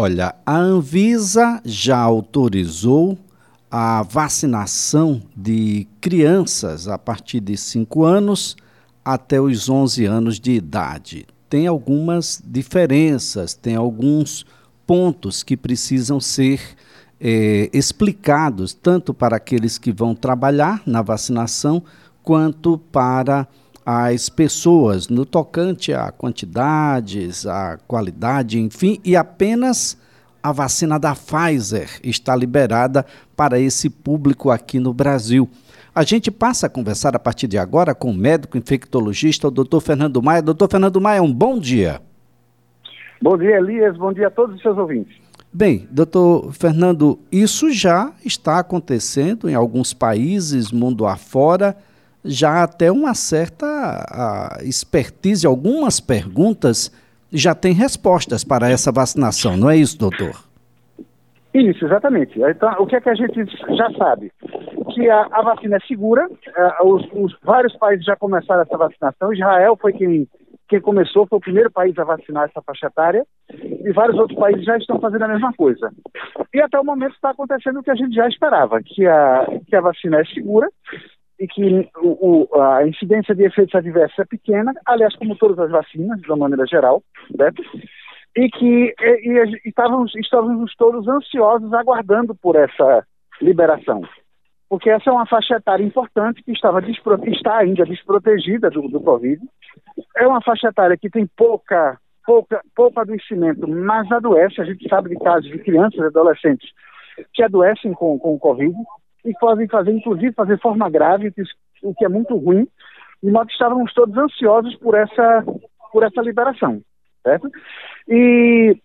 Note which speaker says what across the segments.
Speaker 1: Olha, a Anvisa já autorizou a vacinação de crianças a partir de 5 anos até os 11 anos de idade. Tem algumas diferenças, tem alguns pontos que precisam ser é, explicados, tanto para aqueles que vão trabalhar na vacinação, quanto para as pessoas, no tocante a quantidades, a qualidade, enfim, e apenas a vacina da Pfizer está liberada para esse público aqui no Brasil. A gente passa a conversar a partir de agora com o médico infectologista, o doutor Fernando Maia. Doutor Fernando Maia, um bom dia.
Speaker 2: Bom dia, Elias. Bom dia a todos os seus ouvintes.
Speaker 1: Bem, doutor Fernando, isso já está acontecendo em alguns países, mundo afora, já até uma certa expertise, algumas perguntas já têm respostas para essa vacinação, não é isso, doutor?
Speaker 2: Isso, exatamente. Então, o que é que a gente já sabe? Que a, a vacina é segura, uh, os, os, vários países já começaram essa vacinação, Israel foi quem, quem começou, foi o primeiro país a vacinar essa faixa etária, e vários outros países já estão fazendo a mesma coisa. E até o momento está acontecendo o que a gente já esperava, que a, que a vacina é segura, e que o, o, a incidência de efeitos adversos é pequena, aliás, como todas as vacinas, de uma maneira geral, e que e, e, estávamos, estávamos todos ansiosos aguardando por essa liberação. Porque essa é uma faixa etária importante que estava está ainda desprotegida do, do Covid. É uma faixa etária que tem pouca, pouca, pouco adoecimento, mas adoece. A gente sabe de casos de crianças e adolescentes que adoecem com o Covid e podem fazer, inclusive, fazer forma grave, o que é muito ruim. De modo que estávamos todos ansiosos por essa, por essa liberação certo? E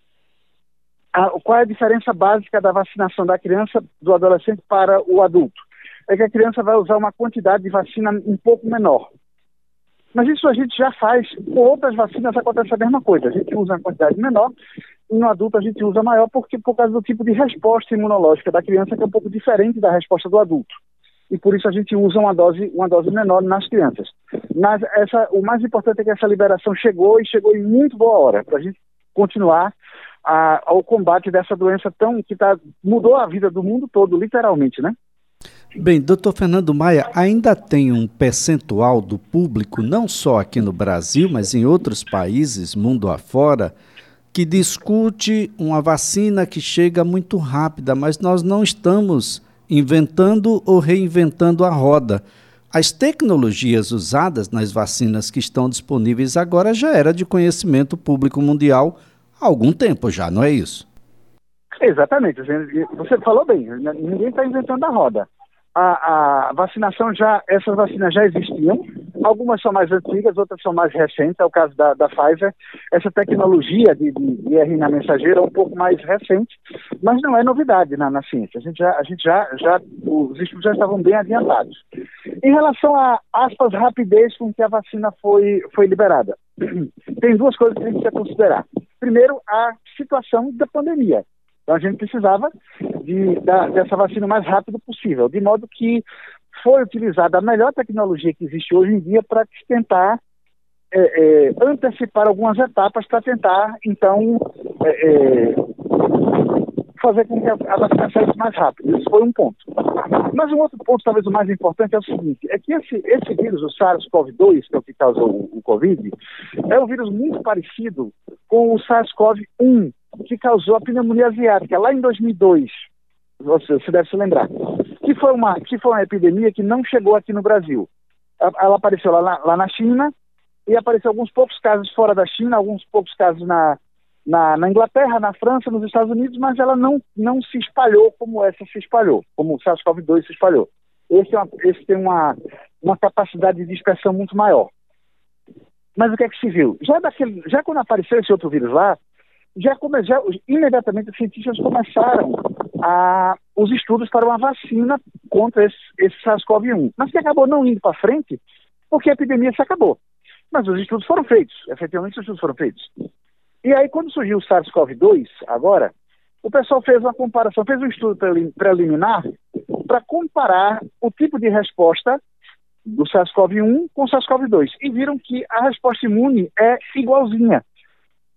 Speaker 2: a, qual é a diferença básica da vacinação da criança, do adolescente para o adulto? É que a criança vai usar uma quantidade de vacina um pouco menor. Mas isso a gente já faz, com outras vacinas acontece a mesma coisa. A gente usa uma quantidade menor, no adulto a gente usa maior porque por causa do tipo de resposta imunológica da criança que é um pouco diferente da resposta do adulto e por isso a gente usa uma dose, uma dose menor nas crianças. Mas essa, o mais importante é que essa liberação chegou e chegou em muito boa hora para a gente continuar a, ao combate dessa doença tão que tá, mudou a vida do mundo todo, literalmente, né?
Speaker 1: Bem, doutor Fernando Maia, ainda tem um percentual do público, não só aqui no Brasil, mas em outros países, mundo afora, que discute uma vacina que chega muito rápida, mas nós não estamos inventando ou reinventando a roda. As tecnologias usadas nas vacinas que estão disponíveis agora já era de conhecimento público mundial há algum tempo já, não é isso?
Speaker 2: Exatamente. Você falou bem, ninguém está inventando a roda a, a, vacinação já, essas vacinas já existiam, algumas são mais antigas, outras são mais recentes, é o caso da, da Pfizer. Essa tecnologia de, de, de RNA mensageiro é um pouco mais recente, mas não é novidade na, na ciência. A gente já, a gente já, já, os estudos já estavam bem adiantados. Em relação a, aspas, rapidez com que a vacina foi, foi liberada, tem duas coisas que a gente precisa considerar. Primeiro, a situação da pandemia. Então a gente precisava de, da, dessa vacina o mais rápido possível, de modo que foi utilizada a melhor tecnologia que existe hoje em dia para tentar é, é, antecipar algumas etapas para tentar, então, é, é, fazer com que a, a vacina saísse mais rápido. Isso foi um ponto. Mas um outro ponto, talvez o mais importante, é o seguinte: é que esse, esse vírus, o SARS-CoV-2, que é o que causou o, o Covid, é um vírus muito parecido com o SARS-CoV-1, que causou a pneumonia asiática lá em 2002. Você, você deve se lembrar. Que foi, uma, que foi uma epidemia que não chegou aqui no Brasil. Ela apareceu lá na, lá na China e apareceu alguns poucos casos fora da China, alguns poucos casos na, na, na, Inglaterra, na França, nos Estados Unidos, mas ela não, não se espalhou como essa se espalhou, como o SARS-CoV-2 se espalhou. Esse, é uma, esse tem uma, uma capacidade de dispersão muito maior. Mas o que é que se viu? Já, daquele, já quando apareceu esse outro vírus lá, já, come, já imediatamente os cientistas começaram a, os estudos para uma vacina contra esse, esse SARS-CoV-1, mas que acabou não indo para frente porque a epidemia se acabou. Mas os estudos foram feitos, efetivamente os estudos foram feitos. E aí, quando surgiu o SARS-CoV-2, agora, o pessoal fez uma comparação, fez um estudo preliminar para comparar o tipo de resposta do SARS-CoV-1 com o SARS-CoV-2 e viram que a resposta imune é igualzinha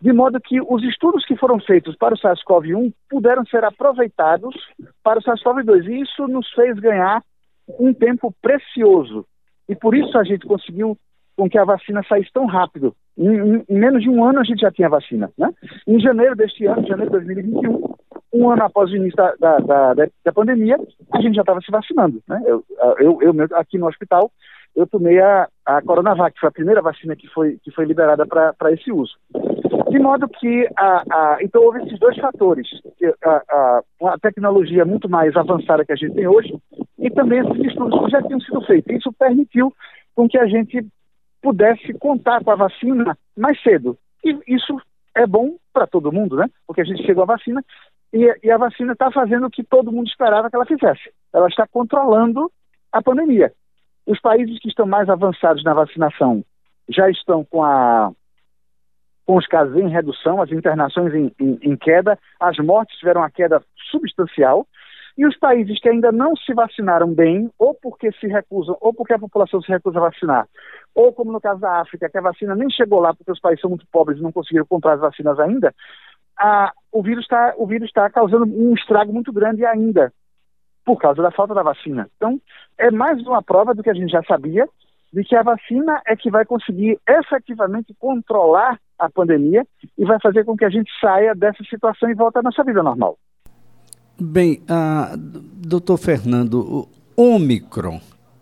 Speaker 2: de modo que os estudos que foram feitos para o SARS-CoV-1 puderam ser aproveitados para o SARS-CoV-2. E isso nos fez ganhar um tempo precioso. E por isso a gente conseguiu com que a vacina saísse tão rápido. Em, em, em menos de um ano a gente já tinha vacina. Né? Em janeiro deste ano, janeiro de 2021, um ano após o início da, da, da, da pandemia, a gente já estava se vacinando. Né? Eu, eu, eu, aqui no hospital, eu tomei a, a Coronavac, que foi a primeira vacina que foi, que foi liberada para esse uso. De modo que, a, a, então, houve esses dois fatores: a, a, tecnologia muito mais avançada que a gente tem hoje e também esses estudos que já tinham sido feitos. Isso permitiu com que a gente pudesse contar com a vacina mais cedo. E isso é bom para todo mundo, né? Porque a gente chegou à vacina e, e a vacina está fazendo o que todo mundo esperava que ela fizesse. Ela está controlando a pandemia. Os países que estão mais avançados na vacinação já estão com, a, com os casos em redução, as internações em, em, em queda, as mortes tiveram uma queda substancial. E os países que ainda não se vacinaram bem, ou porque se recusam, ou porque a população se recusa a vacinar, ou como no caso da África, que a vacina nem chegou lá porque os países são muito pobres e não conseguiram comprar as vacinas ainda, a, o vírus está está causando um estrago muito grande ainda por causa da falta da vacina. Então, é mais uma prova do que a gente já sabia, de que a vacina é que vai conseguir efetivamente controlar a pandemia e vai fazer com que a gente saia dessa situação e volte à nossa vida normal.
Speaker 1: Bem, uh, doutor Fernando, o Omicron,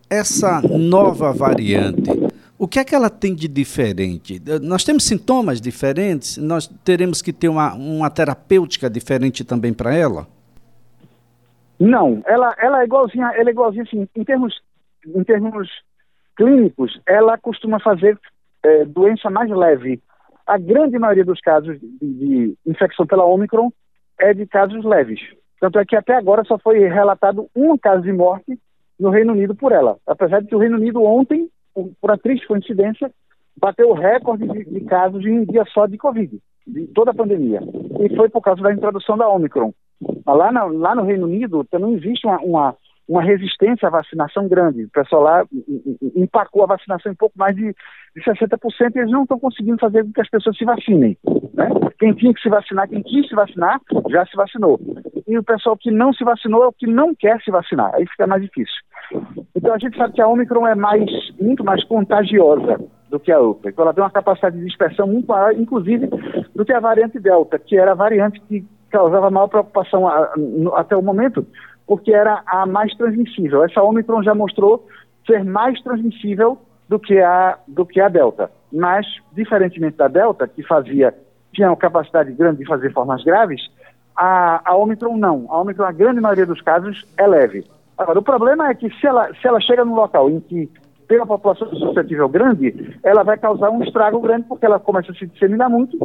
Speaker 1: essa nova variante, o que é que ela tem de diferente? Nós temos sintomas diferentes? Nós teremos que ter uma, uma terapêutica diferente também para ela?
Speaker 2: Não, ela, ela é igualzinha, ela é igualzinha assim, em termos, em termos clínicos, ela costuma fazer é, doença mais leve. A grande maioria dos casos de, de infecção pela Omicron é de casos leves. Tanto é que até agora só foi relatado um caso de morte no Reino Unido por ela. Apesar de que o Reino Unido ontem, por, uma triste coincidência, bateu o recorde de, de, casos em um dia só de Covid, de toda a pandemia. E foi por causa da introdução da Omicron. Lá, na, lá no Reino Unido também existe uma, uma, uma, resistência à vacinação grande. O pessoal lá empacou a vacinação em pouco mais de, de 60% e eles não estão conseguindo fazer com que as pessoas se vacinem. Né? Quem tinha que se vacinar, quem quis se vacinar, já se vacinou. E o pessoal que não se vacinou é o que não quer se vacinar. Aí fica mais difícil. Então a gente sabe que a Omicron é mais, muito mais contagiosa do que a outra. Então ela tem uma capacidade de dispersão muito maior, inclusive, do que a variante Delta, que era a variante que causava maior preocupação a, a, até o momento, porque era a mais transmissível. Essa Omicron já mostrou ser mais transmissível do que a, do que a Delta. Mas, diferentemente da Delta, que fazia, tinha uma capacidade grande de fazer formas graves, a, a Omicron não. A Omicron, a grande maioria dos casos, é leve. Agora, o problema é que se ela, se ela chega num local em que uma população suscetível grande, ela vai causar um estrago grande porque ela começa a se disseminar muito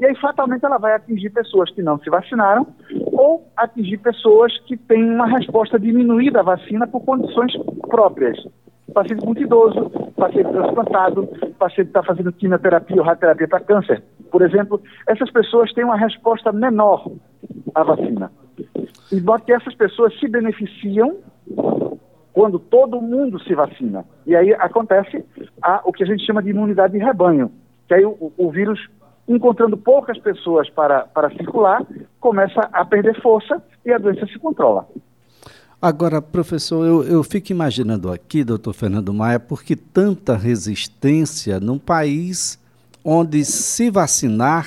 Speaker 2: e aí fatalmente ela vai atingir pessoas que não se vacinaram ou atingir pessoas que têm uma resposta diminuída à vacina por condições próprias. Paciente muito idoso, paciente transplantado, paciente que está fazendo quimioterapia ou radioterapia para câncer, por exemplo, essas pessoas têm uma resposta menor à vacina. E que essas pessoas se beneficiam quando todo mundo se vacina. E aí acontece a, o que a gente chama de imunidade de rebanho, que aí o, o vírus, encontrando poucas pessoas para, para circular, começa a perder força e a doença se controla.
Speaker 1: Agora, professor, eu, eu fico imaginando aqui, doutor Fernando Maia, por que tanta resistência num país onde se vacinar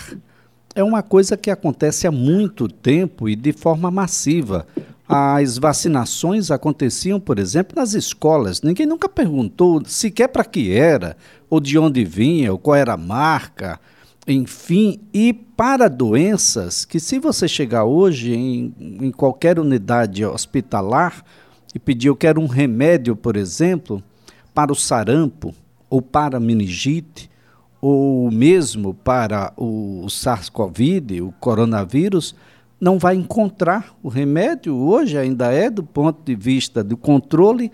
Speaker 1: é uma coisa que acontece há muito tempo e de forma massiva. As vacinações aconteciam, por exemplo, nas escolas. Ninguém nunca perguntou sequer para que era, ou de onde vinha, ou qual era a marca, enfim. E para doenças que, se você chegar hoje em, em qualquer unidade hospitalar e pedir, eu quero um remédio, por exemplo, para o sarampo ou para a meningite, ou mesmo para o SARS-CoV, o coronavírus, não vai encontrar o remédio, hoje ainda é do ponto de vista do controle,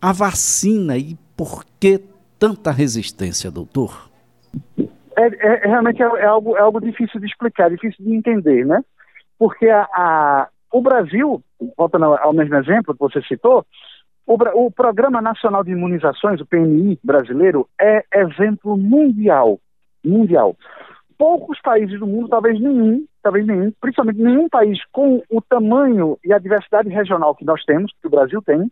Speaker 1: a vacina. E por que tanta resistência, doutor?
Speaker 2: É, é, é realmente é, é, algo, é algo difícil de explicar, difícil de entender, né? Porque a, a o Brasil, voltando ao mesmo exemplo que você citou, o, o Programa Nacional de Imunizações, o PNI brasileiro, é exemplo mundial. Mundial. Poucos países do mundo, talvez nenhum, talvez nenhum, principalmente nenhum país com o tamanho e a diversidade regional que nós temos, que o Brasil tem,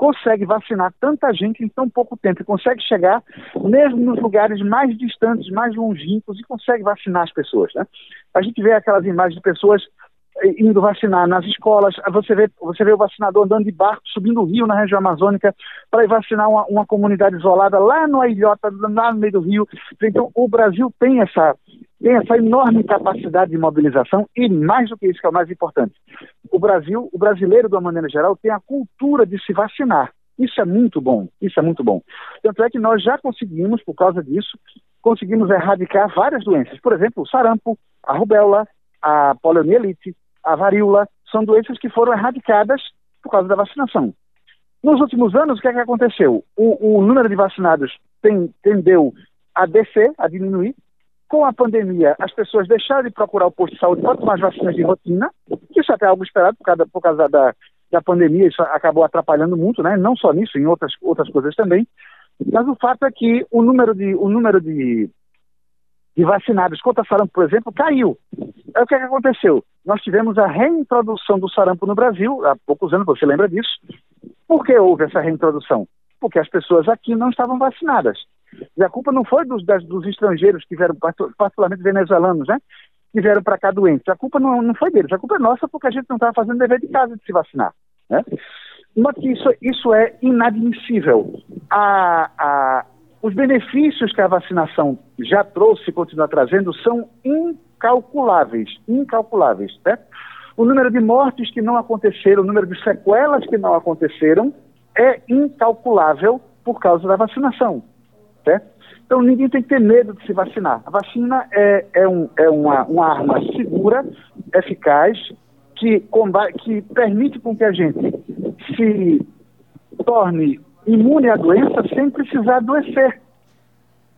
Speaker 2: consegue vacinar tanta gente em tão pouco tempo e consegue chegar mesmo nos lugares mais distantes, mais longínquos e consegue vacinar as pessoas. Né? A gente vê aquelas imagens de pessoas indo vacinar nas escolas, você vê, você vê o vacinador andando de barco, subindo o rio na região amazônica para ir vacinar uma, uma comunidade isolada lá no Ilhota, lá no meio do rio. Então, o Brasil tem essa, tem essa enorme capacidade de mobilização e, mais do que isso, que é o mais importante, o Brasil, o brasileiro, de uma maneira geral, tem a cultura de se vacinar. Isso é muito bom, isso é muito bom. Tanto é que nós já conseguimos, por causa disso, conseguimos erradicar várias doenças. Por exemplo, o sarampo, a rubéola, a poliomielite, a varíola, são doenças que foram erradicadas por causa da vacinação. Nos últimos anos, o que é que aconteceu? O, o número de vacinados tem, tendeu a descer, a diminuir, com a pandemia, as pessoas deixaram de procurar o posto de saúde para tomar as vacinas de rotina, isso é até algo esperado por causa, por causa da, da pandemia, isso acabou atrapalhando muito, né? não só nisso, em outras, outras coisas também. Mas o fato é que o número de, o número de, de vacinados contra sarampo, por exemplo, caiu. É o que, é que aconteceu? Nós tivemos a reintrodução do sarampo no Brasil, há poucos anos, você lembra disso. Por que houve essa reintrodução? Porque as pessoas aqui não estavam vacinadas. E a culpa não foi dos, das, dos estrangeiros que vieram, particularmente venezuelanos, né? Que vieram para cá doentes. A culpa não, não foi deles, a culpa é nossa porque a gente não estava fazendo dever de casa de se vacinar, né? Mas isso, isso é inadmissível. A, a, os benefícios que a vacinação já trouxe e continua trazendo são incalculáveis, incalculáveis, né? O número de mortes que não aconteceram, o número de sequelas que não aconteceram é incalculável por causa da vacinação. Certo? Então ninguém tem que ter medo de se vacinar. A vacina é, é, um, é uma, uma arma segura, eficaz, que, combate, que permite com que a gente se torne imune à doença sem precisar adoecer.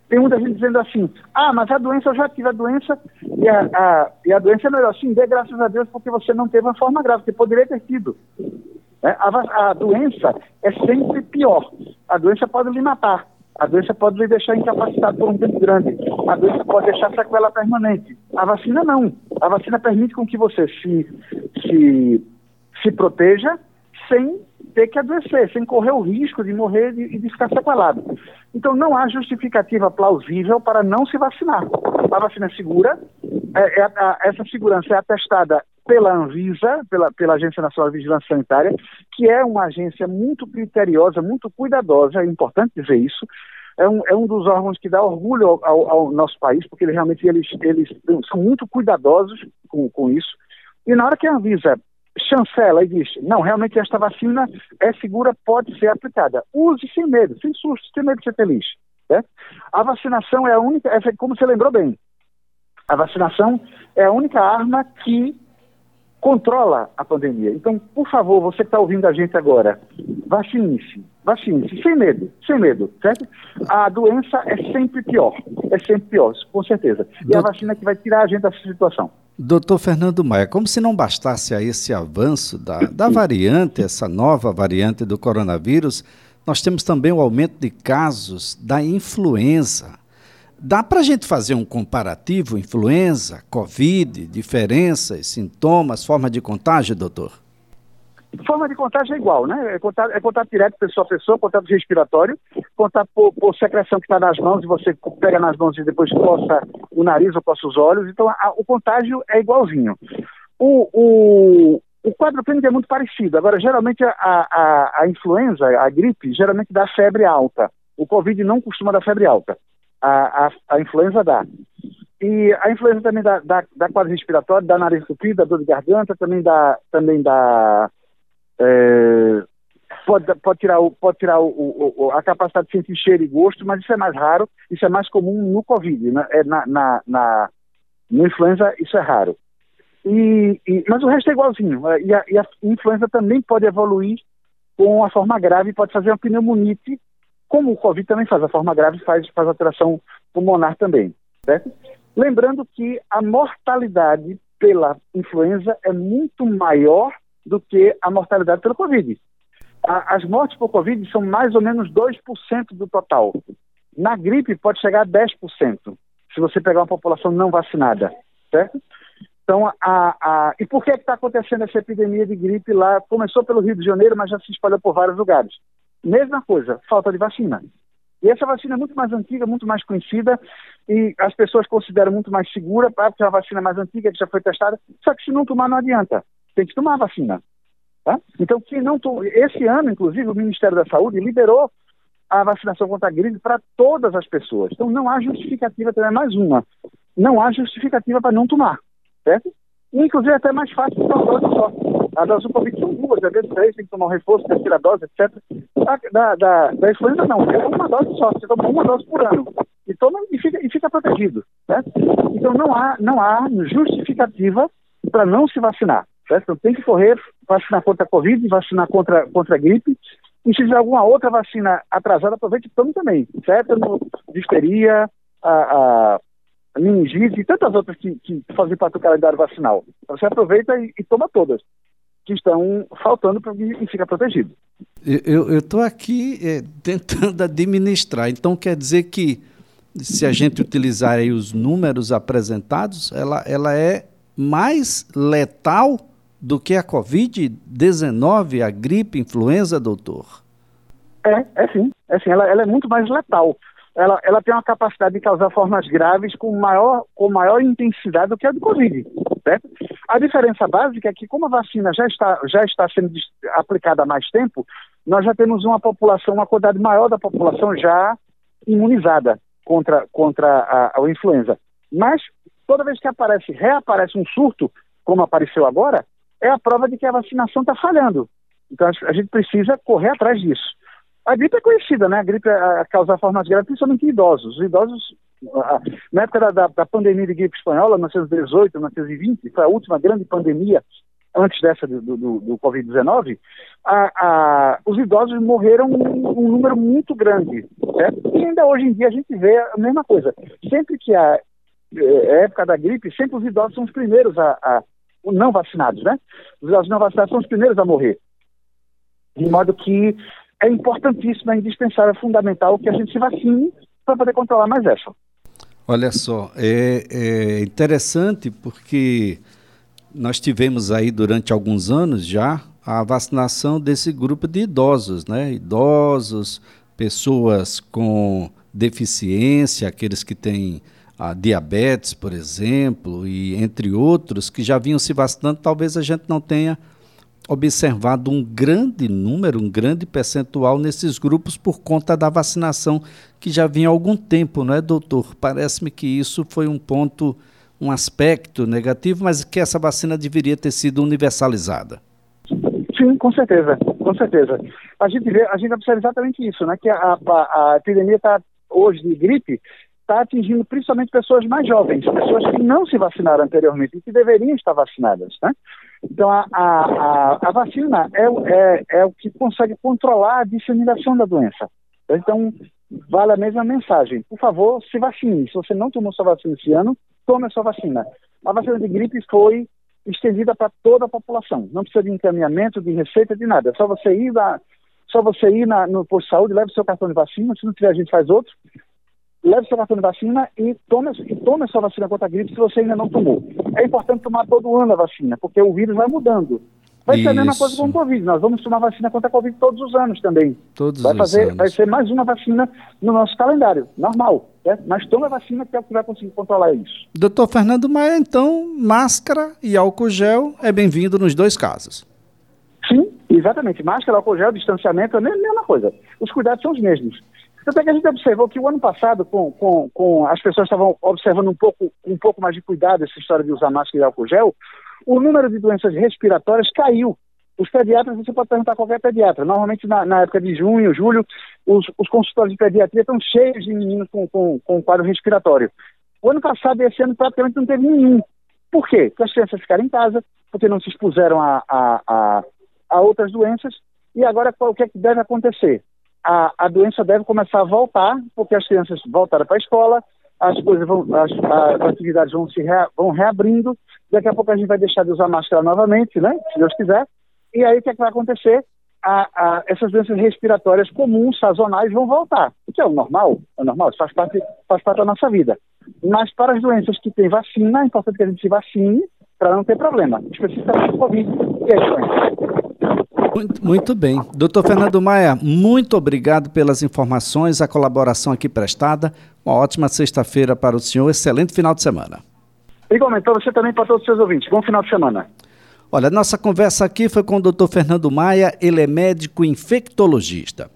Speaker 2: Tem muita gente dizendo assim, ah, mas a doença, eu já tive a doença e a, a, e a doença é melhor. assim. dê graças a Deus porque você não teve uma forma grave, que poderia ter tido. É, a, a doença é sempre pior. A doença pode lhe matar. A doença pode lhe deixar incapacitado por um tempo grande. A doença pode deixar sequela permanente. A vacina não. A vacina permite com que você se, se, se proteja sem ter que adoecer, sem correr o risco de morrer e de, ficar sequelado. Então não há justificativa plausível para não se vacinar. A vacina é segura, é, é, a, essa segurança é atestada pela Anvisa, pela, pela Agência Nacional de Vigilância Sanitária, que é uma agência muito criteriosa, muito cuidadosa, é importante dizer isso, é um, é um dos órgãos que dá orgulho ao, ao, ao nosso país, porque eles, realmente eles, eles são muito cuidadosos com, com isso. E na hora que a Anvisa chancela e diz, não, realmente esta vacina é segura, pode ser aplicada. Use sem medo, sem susto, sem medo de ser feliz. Né? A vacinação é a única, é, como você lembrou bem, a vacinação é a única arma que controla a pandemia. Então, por favor, você que está ouvindo a gente agora, vacine-se, vacine-se, sem medo, sem medo, certo? A doença é sempre pior, é sempre pior, com certeza. E a vacina é que vai tirar a gente dessa situação.
Speaker 1: Doutor Fernando Maia, como se não bastasse a esse avanço da, da variante, essa nova variante do coronavírus, nós temos também o aumento de casos da influenza. Dá para a gente fazer um comparativo influenza, Covid, diferenças, sintomas, forma de contágio, doutor?
Speaker 2: Forma de contágio é igual, né? É contato, é contato direto pessoa a pessoa, contato respiratório, contato por, por secreção que está nas mãos e você pega nas mãos e depois coça o nariz ou coça os olhos. Então, a, o contágio é igualzinho. O, o, o quadro clínico é muito parecido. Agora, geralmente, a, a, a influenza, a gripe, geralmente dá febre alta. O Covid não costuma dar febre alta a, a, a influenza dá. E a influenza também dá, dá, dá quadro respiratório, dá nariz entupido, dá dor de garganta, também dá, também dá é, pode, pode tirar, o, pode tirar o, o, a capacidade de sentir cheiro e gosto, mas isso é mais raro, isso é mais comum no Covid, né? é, na, na, na, no influenza isso é raro. E, e, mas o resto é igualzinho, é, e a, e a influenza também pode evoluir com a forma grave, pode fazer uma pneumonite como o Covid também faz, a forma grave faz, faz alteração pulmonar também. Certo? Lembrando que a mortalidade pela influenza é muito maior do que a mortalidade pelo Covid. As mortes por Covid são mais ou menos 2% do total. Na gripe pode chegar a 10%. se você pegar uma população não vacinada, certo? Então, a, a, e por que está acontecendo essa epidemia de gripe lá? Começou pelo Rio de Janeiro, mas já se espalhou por vários lugares. Mesma coisa, falta de vacina. E essa vacina é muito mais antiga, muito mais conhecida, e as pessoas consideram muito mais segura, porque é uma vacina mais antiga, que já foi testada. Só que se não tomar, não adianta. Tem que tomar vacina. Tá? Então, quem não tom... esse ano, inclusive, o Ministério da Saúde liberou a vacinação contra a gripe para todas as pessoas. Então, não há justificativa, também mais uma. Não há justificativa para não tomar certo? E, inclusive, é até mais fácil tomar uma dose só. A dose do Covid são duas, às vezes três, tem que tomar um reforço, terceira dose, etc. Da, da, da, da influenza, não, é uma dose só, você toma uma dose por ano. E, toma, e, fica, e fica protegido, certo? Então, não há, não há justificativa para não se vacinar, Então, tem que correr, vacinar contra a Covid, vacinar contra, contra a gripe, e se tiver alguma outra vacina atrasada, aproveite e tome também, certo? No, disperia, a, a meningite e tantas outras que, que fazem parte do calendário vacinal. Você aproveita e, e toma todas que estão faltando para e fica protegido.
Speaker 1: Eu estou aqui é, tentando administrar. Então quer dizer que se a gente utilizar os números apresentados, ela, ela é mais letal do que a Covid-19, a gripe, influenza, doutor?
Speaker 2: É, é sim. É sim. Ela, ela é muito mais letal ela, ela tem uma capacidade de causar formas graves com maior, com maior intensidade do que a do Covid. A diferença básica é que, como a vacina já está, já está sendo aplicada há mais tempo, nós já temos uma população, uma quantidade maior da população já imunizada contra, contra a, a influenza. Mas, toda vez que aparece, reaparece um surto, como apareceu agora, é a prova de que a vacinação está falhando. Então, a gente precisa correr atrás disso. A gripe é conhecida, né? A gripe a, causar formas graves, principalmente em idosos. Os idosos, a, na época da, da, pandemia de gripe espanhola, 1918, 1920, foi a última grande pandemia antes dessa do, do, do Covid-19, os idosos morreram um, um, número muito grande. Certo? E ainda hoje em dia a gente vê a mesma coisa. Sempre que há é, época da gripe, sempre os idosos são os primeiros a, a não vacinados, né? Os não vacinados são os primeiros a morrer. De modo que é importantíssimo, é indispensável, é fundamental que a gente se vacine para poder controlar mais essa.
Speaker 1: Olha só, é, é interessante porque nós tivemos aí durante alguns anos já a vacinação desse grupo de idosos, né? Idosos, pessoas com deficiência, aqueles que têm a diabetes, por exemplo, e entre outros que já vinham se vacinando, talvez a gente não tenha observado um grande número, um grande percentual nesses grupos por conta da vacinação que já vinha há algum tempo, não é, doutor? Parece-me que isso foi um ponto, um aspecto negativo, mas que essa vacina deveria ter sido universalizada.
Speaker 2: Sim, com certeza, com certeza. A gente, vê, a gente observa exatamente isso, né? Que a, a, a epidemia está hoje de gripe está atingindo principalmente pessoas mais jovens, pessoas que não se vacinaram anteriormente e que deveriam estar vacinadas, né? Então, a, a, a vacina é, é, é o que consegue controlar a disseminação da doença. Então, vale a mesma mensagem. Por favor, se vacine. Se você não tomou sua vacina esse ano, tome a sua vacina. A vacina de gripe foi estendida para toda a população. Não precisa de encaminhamento, de receita, de nada. É só você ir, na, só você ir na, no posto de saúde, leve seu cartão de vacina. Se não tiver, a gente faz outro leve seu cartão de vacina e tome, e tome a sua vacina contra a gripe se você ainda não tomou. É importante tomar todo ano a vacina, porque o vírus vai mudando. Vai ser a mesma coisa com o Covid. Nós vamos tomar vacina contra a Covid todos os anos também.
Speaker 1: Todos
Speaker 2: vai fazer,
Speaker 1: anos.
Speaker 2: Vai ser mais uma vacina no nosso calendário, normal. Né? Mas tome a vacina que é o que vai conseguir controlar isso.
Speaker 1: Doutor Fernando Maia, então, máscara e álcool gel é bem-vindo nos dois casos.
Speaker 2: Sim, exatamente. Máscara, álcool gel, distanciamento é a mesma coisa. Os cuidados são os mesmos. Tanto é que a gente observou que o ano passado, com, com, com as pessoas estavam observando um pouco, um pouco mais de cuidado essa história de usar máscara e álcool gel, o número de doenças respiratórias caiu. Os pediatras, você pode perguntar a qualquer pediatra. Normalmente, na, na época de junho, julho, os, os, consultórios de pediatria estão cheios de meninos com, com, com quadro respiratório. O ano passado e esse ano praticamente não teve nenhum. Por quê? Porque as crianças ficaram em casa, porque não se expuseram a, a, a, a outras doenças. E agora, o que, é que deve acontecer? A, a doença deve começar a voltar, porque as crianças voltaram para a escola, as coisas vão, as, as atividades vão se rea, vão reabrindo, daqui a pouco a gente vai deixar de usar máscara novamente, né? Se Deus quiser. E aí o que, é que vai acontecer? A, a, essas doenças respiratórias comuns, sazonais, vão voltar. O que é o normal, é normal, isso faz parte, faz parte da nossa vida. Mas para as doenças que têm vacina, é importante que a gente se vacine para não ter problema, especificamente Covid e as doenças.
Speaker 1: Muito, muito bem. Doutor Fernando Maia, muito obrigado pelas informações, a colaboração aqui prestada. Uma ótima sexta-feira para o senhor, excelente final de semana.
Speaker 2: Igualmente, para você também para todos os seus ouvintes. Bom final de semana.
Speaker 1: Olha, nossa conversa aqui foi com o doutor Fernando Maia, ele é médico infectologista.